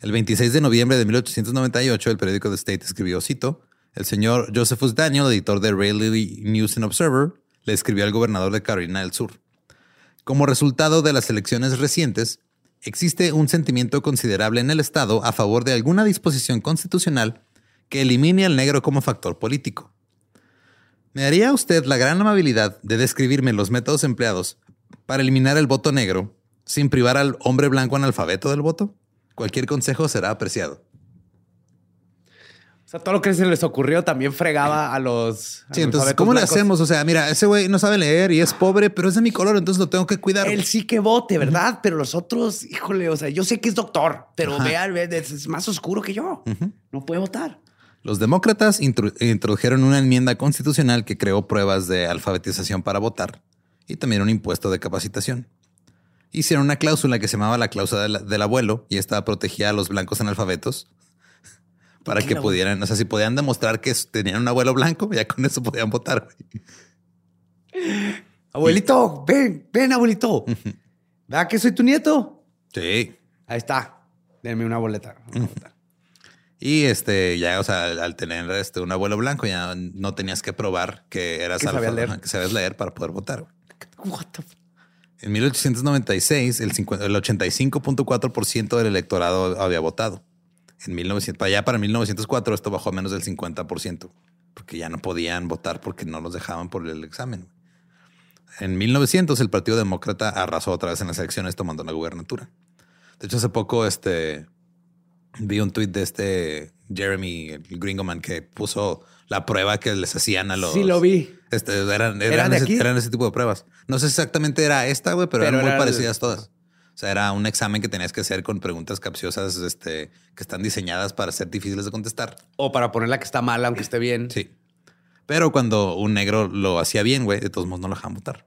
El 26 de noviembre de 1898, el periódico The State escribió, cito, el señor Josephus Daniel, editor de Raleigh News and Observer, le escribió al gobernador de Carolina del Sur. Como resultado de las elecciones recientes, existe un sentimiento considerable en el Estado a favor de alguna disposición constitucional que elimine al negro como factor político. ¿Me haría usted la gran amabilidad de describirme los métodos empleados para eliminar el voto negro sin privar al hombre blanco analfabeto del voto? Cualquier consejo será apreciado. O sea, todo lo que se les ocurrió también fregaba a los. Sí, entonces, ¿cómo le blancos. hacemos? O sea, mira, ese güey no sabe leer y es pobre, pero es de mi color, entonces lo tengo que cuidar. Él sí que vote, ¿verdad? Pero los otros, híjole, o sea, yo sé que es doctor, pero vean, vean, es más oscuro que yo. No puede votar. Los demócratas introdujeron una enmienda constitucional que creó pruebas de alfabetización para votar y también un impuesto de capacitación. Hicieron una cláusula que se llamaba la cláusula del, del abuelo y esta protegía a los blancos analfabetos para que pudieran, o sea, si podían demostrar que tenían un abuelo blanco, ya con eso podían votar. Abuelito, ven, ven, abuelito. ¿Verdad que soy tu nieto? Sí. Ahí está. Denme una boleta. Y este, ya, o sea, al tener este, un abuelo blanco, ya no tenías que probar que eras Que alfa- leer. que sabías leer para poder votar. What the En 1896, el, 50 el 85.4% del electorado había votado. En 1900, para allá para 1904, esto bajó a menos del 50%, porque ya no podían votar porque no los dejaban por el examen. En 1900, el Partido Demócrata arrasó otra vez en las elecciones tomando la gubernatura. De hecho, hace poco este, vi un tuit de este Jeremy el Gringoman que puso la prueba que les hacían a los. Sí, lo vi. Este, eran, ¿Era eran, de ese, eran ese tipo de pruebas. No sé exactamente era esta, güey, pero, Pero eran muy era parecidas el- todas. O sea, era un examen que tenías que hacer con preguntas capciosas este, que están diseñadas para ser difíciles de contestar. O para ponerla que está mala, aunque esté bien. Sí. Pero cuando un negro lo hacía bien, güey, de todos modos no lo dejaban votar.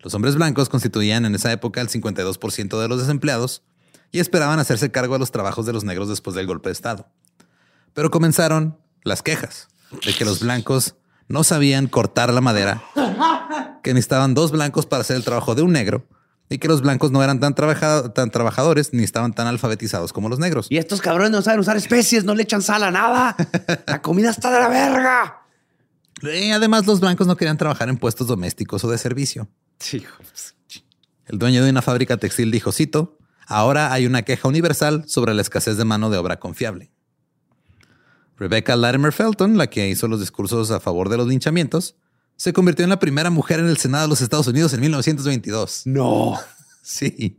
Los hombres blancos constituían en esa época el 52% de los desempleados y esperaban hacerse cargo de los trabajos de los negros después del golpe de Estado. Pero comenzaron las quejas de que los blancos no sabían cortar la madera, que necesitaban dos blancos para hacer el trabajo de un negro y que los blancos no eran tan, tan trabajadores ni estaban tan alfabetizados como los negros. Y estos cabrones no saben usar especies, no le echan sal a nada. La comida está de la verga. Y además los blancos no querían trabajar en puestos domésticos o de servicio. Sí. El dueño de una fábrica textil dijo, cito, ahora hay una queja universal sobre la escasez de mano de obra confiable. Rebecca Latimer Felton, la que hizo los discursos a favor de los linchamientos, se convirtió en la primera mujer en el Senado de los Estados Unidos en 1922. No. (laughs) Sí.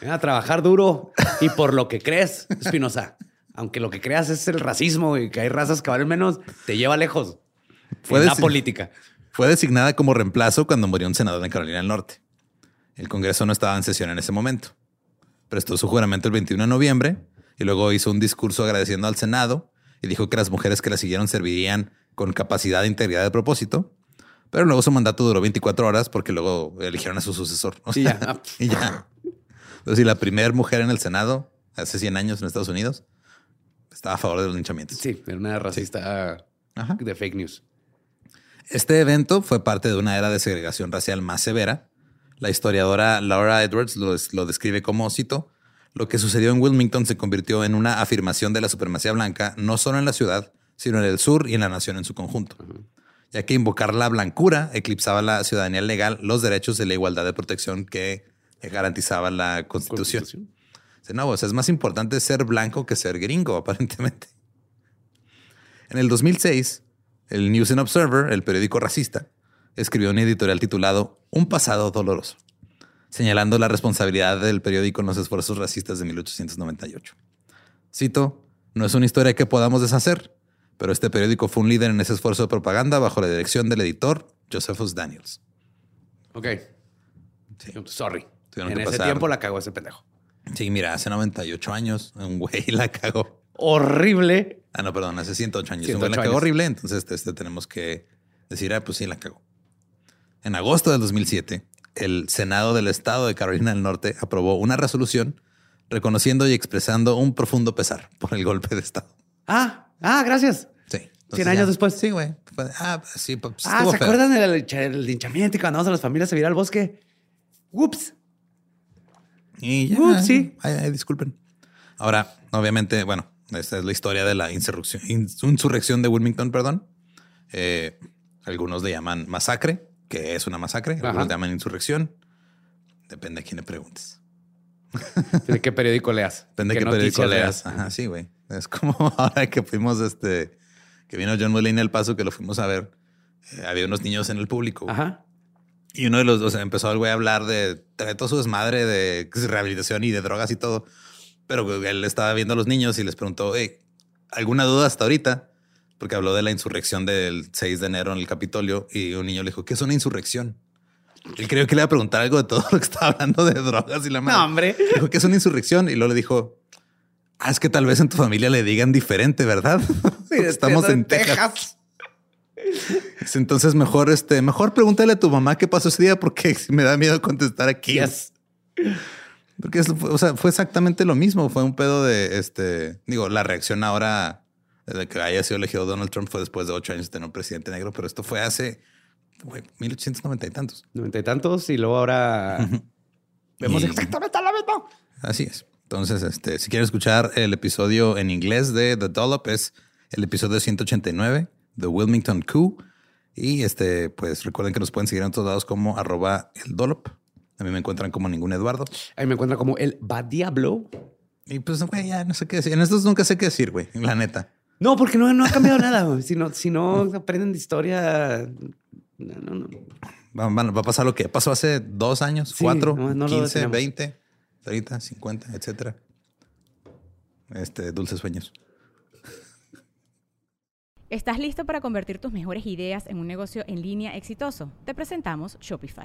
Ven a trabajar duro y por lo que crees, Espinosa. Aunque lo que creas es el racismo y que hay razas que valen menos, te lleva lejos. Fue la política. Fue designada como reemplazo cuando murió un senador en Carolina del Norte. El Congreso no estaba en sesión en ese momento. Prestó su juramento el 21 de noviembre y luego hizo un discurso agradeciendo al Senado y dijo que las mujeres que la siguieron servirían con capacidad de integridad de propósito. Pero luego su mandato duró 24 horas porque luego eligieron a su sucesor. O Y ya. (laughs) y ya. Entonces, si la primera mujer en el Senado hace 100 años en Estados Unidos estaba a favor de los linchamientos. Sí, era una racista de fake news. Este evento fue parte de una era de segregación racial más severa. La historiadora Laura Edwards lo, lo describe como, cito, lo que sucedió en Wilmington se convirtió en una afirmación de la supremacía blanca, no solo en la ciudad, sino en el sur y en la nación en su conjunto, ya que invocar la blancura eclipsaba la ciudadanía legal, los derechos y la igualdad de protección que garantizaba la constitución. No, o sea, es más importante ser blanco que ser gringo, (laughs) aparentemente. En el 2006, el News and Observer, el periódico racista, escribió un editorial titulado Un pasado doloroso, señalando la responsabilidad del periódico en los esfuerzos racistas de 1898. Cito, no es una historia que podamos deshacer, pero este periódico fue un líder en ese esfuerzo de propaganda bajo la dirección del editor Josephus Daniels. Ok. Sorry. Tuvieron en que ese pasar. tiempo la cagó ese pendejo. Sí, mira, hace 98 años un güey la cagó. Horrible. Ah, no, perdón, hace 108 años. 108 un güey la cagó años. horrible, entonces este, este, tenemos que decir, ah, pues sí, la cagó. En agosto del 2007, el Senado del Estado de Carolina del Norte aprobó una resolución reconociendo y expresando un profundo pesar por el golpe de Estado. Ah, ah, gracias. Sí. Entonces 100 años ya- después. Sí, güey. Ah, pues sí, pues Ah, ¿se feo. acuerdan del lincha- del linchamiento y cuando vamos a las familias a vivir al bosque? Ups. Y ya, Uh, sí. ay, ay, disculpen. Ahora, obviamente, bueno, esta es la historia de la insurrección, ins- insurrección de Wilmington, perdón. Eh, algunos le llaman masacre, que es una masacre. Ajá. Algunos le llaman insurrección. Depende a quién le preguntes. (laughs) ¿De qué periódico leas? Depende de qué noticias periódico leas. Ajá, sí, güey. Es como (laughs) ahora que fuimos, este, que vino John Mulaney al paso, que lo fuimos a ver. eh, había unos niños en el público. güey. Ajá. Y uno de los, o sea, empezó el güey a hablar de, de todo su desmadre de (laughs) rehabilitación y de drogas y todo. Pero él estaba viendo a los niños y les preguntó, "Hey, ¿alguna duda hasta ahorita? Porque habló de la insurrección del 6 de enero en el Capitolio y un niño le dijo, ¿qué es una insurrección? Él creyó que le iba a preguntar algo de todo lo que estaba hablando de drogas y la madre. No, hombre. Dijo, ¿qué es una insurrección? Y luego le dijo, ah, es que tal vez en tu familia le digan diferente, ¿verdad? (laughs) Estamos en Texas. Entonces mejor, este, mejor pregúntale a tu mamá qué pasó ese día porque (laughs) me da miedo contestar aquí. Yes. Porque es- o sea, fue exactamente lo mismo. Fue un pedo de este, digo, la reacción ahora de que haya sido elegido Donald Trump fue después de ocho años de tener un presidente negro, pero esto fue hace güey, 1890 y tantos. Noventa y tantos y luego ahora vemos Y- exactamente lo mismo. Así es. Entonces, este, si quieren escuchar el episodio en inglés de The Dollop, es el episodio 189, The Wilmington Coup. Y este, pues recuerden que nos pueden seguir en todos lados como arroba el Dollop. A mí me encuentran como ningún Eduardo. Ahí me encuentra como el Bad Diablo. Y pues, güey, ya no sé qué decir. En estos nunca sé qué decir, güey, la neta. No, porque no, no ha cambiado nada. Si no, si no aprenden de historia, no, no, no. Va, va- va a pasar lo que pasó hace dos años, Sí, cuatro, no, no lo 15, detenemos. 20, 30, 50, etcétera. Este, dulces sueños. ¿Estás listo para convertir tus mejores ideas en un negocio en línea exitoso? Te presentamos Shopify.